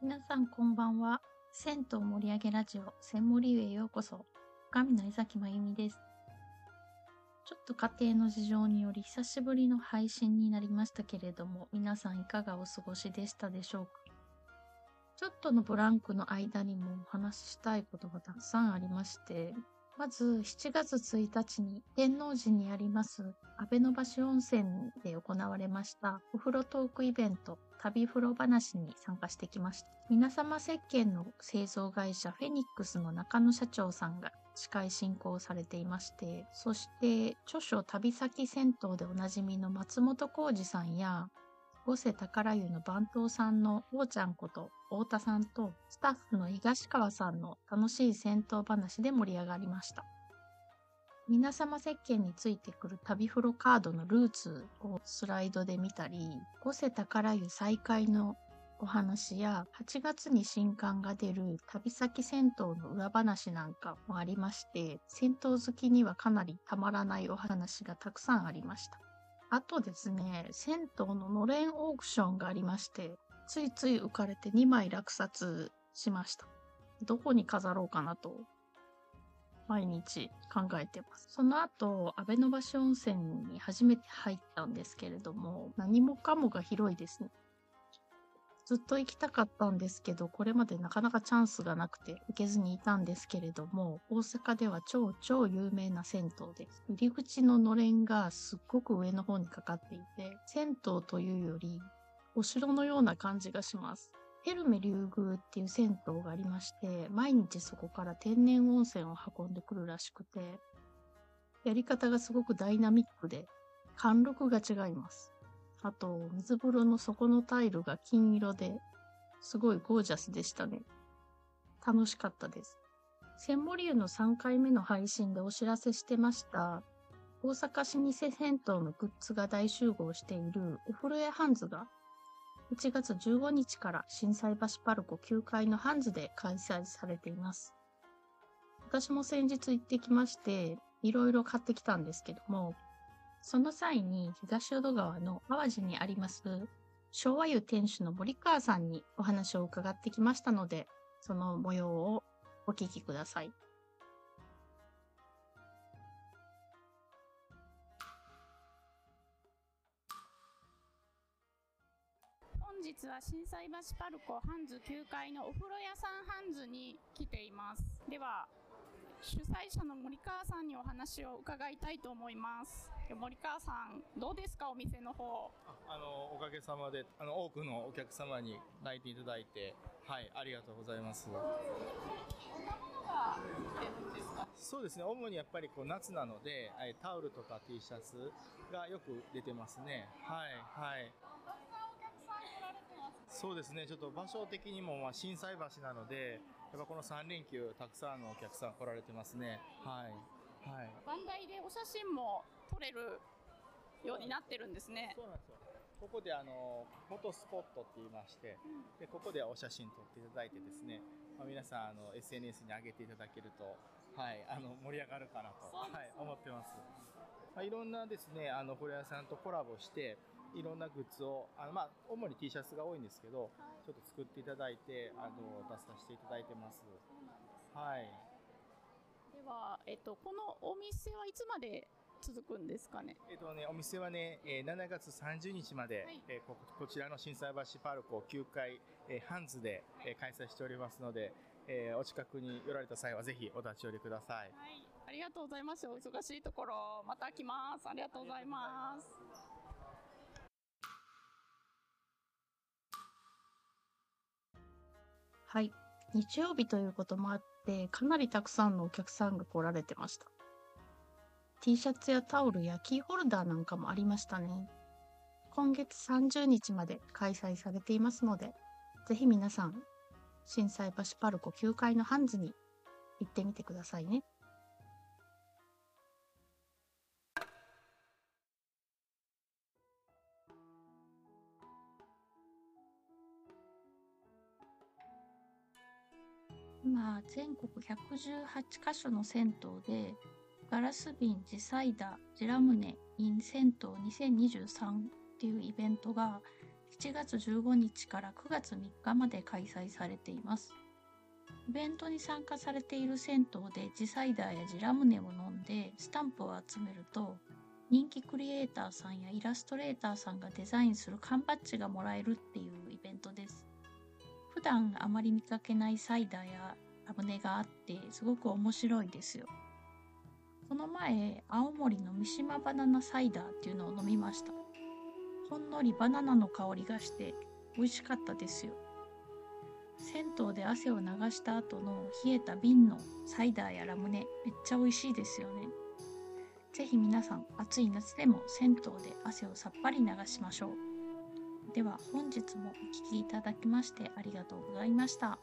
皆さんこんばんは。銭湯盛り上げラジオ、千森湯へようこそ。神の江崎まゆみです。ちょっと家庭の事情により久しぶりの配信になりましたけれども、皆さんいかがお過ごしでしたでしょうか？ちょっとのブランクの間にもお話ししたいことがたくさんありまして、まず7月1日に天王寺にあります安倍の橋温泉で行われましたお風呂トークイベント旅風呂話に参加してきました。皆様石鹸の製造会社フェニックスの中野社長さんが司会進行されていまして、そして著書旅先銭湯でおなじみの松本浩二さんや五瀬宝湯の番頭さんのおーちゃんこと太田さんとスタッフの東川さんの楽しい戦闘話で盛り上がりました。皆様石鹸についてくる旅風呂カードのルーツをスライドで見たり、五瀬宝湯再開のお話や8月に新刊が出る旅先銭湯の裏話なんかもありまして、銭湯好きにはかなりたまらないお話がたくさんありました。あとですね、銭湯ののれんオークションがありまして、ついつい浮かれて2枚落札しました。どこに飾ろうかなと、毎日考えてます。その後、安倍の橋温泉に初めて入ったんですけれども、何もかもが広いですね。ずっと行きたかったんですけど、これまでなかなかチャンスがなくて行けずにいたんですけれども、大阪では超超有名な銭湯です。入り口ののれんがすっごく上の方にかかっていて、銭湯というより、お城のような感じがします。ヘルメ竜宮っていう銭湯がありまして、毎日そこから天然温泉を運んでくるらしくて、やり方がすごくダイナミックで、貫禄が違います。あと、水風呂の底のタイルが金色で、すごいゴージャスでしたね。楽しかったです。千森湯の3回目の配信でお知らせしてました、大阪老舗銭湯のグッズが大集合しているお風呂屋ハンズが1月15日から震災橋パルコ9階のハンズで開催されています。私も先日行ってきまして、いろいろ買ってきたんですけども、その際に東淀川の淡路にあります昭和湯店主の森川さんにお話を伺ってきましたので、その模様をお聞きください。本日は心斎橋パルコハンズ9階のお風呂屋さんハンズに来ています。では、主催者の森川さんにお話を伺いたいと思います。森川さんどうですか？お店の方。あのおかげさまであの多くのお客様に来店いただいてはいありがとうございます。そうですね。主にやっぱりこう夏なのでタオルとか T シャツがよく出てますね。はいはいそうですねちょっと場所的にもまあ震災橋なのでやっぱこの3連休、たくさんのお客さん来られてますね。はい。はい。番台でお写真も撮れるようになってるんですね。そうなんですよ。ここであのフォトスポットって言いまして、でここでお写真撮っていただいてですね、まあ、皆さんあの SNS に上げていただけると、はい、あの盛り上がるかなと、はい、思ってます。まあ、いろんなですねあの古屋さんとコラボして、いろんなグッズをあの、まあ、主に T シャツが多いんですけど、はい、ちょっと作っていただいてあの出させていただいてます。はい、では、えっと、このお店はいつまで続くんですかね？えっとね、お店はね、えー、7月30日まで、はい、えー、ここちらの心斎橋パルコ9階、えー、ハンズで、えー、開催しておりますので、えー、お近くに寄られた際はぜひお立ち寄りください。はい、ありがとうございます。お忙しいところまた来ます。ありがとうございます。はい。日曜日ということもあって、かなりたくさんのお客さんが来られてました。T シャツやタオルやキーホルダーなんかもありましたね。今月30日まで開催されていますので、ぜひ皆さん、震災橋パルコ9階のハンズに行ってみてくださいね。今、全国118カ所の銭湯で、ガラス瓶ジサイダジラムネ in 銭湯2023っていうイベントが7月15日から9月3日まで開催されています。イベントに参加されている銭湯で地サイダーや地ラムネを飲んでスタンプを集めると人気クリエイターさんやイラストレーターさんがデザインする缶バッジがもらえるっていうイベントです。普段あまり見かけないサイダーやラムネがあってすごく面白いですよ。この前、青森の三島バナナサイダーっていうのを飲みました。ほんのりバナナの香りがして美味しかったですよ。銭湯で汗を流した後の冷えた瓶のサイダーやラムネめっちゃ美味しいですよね。ぜひ皆さん暑い夏でも銭湯で汗をさっぱり流しましょう。では本日もお聴きいただきましてありがとうございました。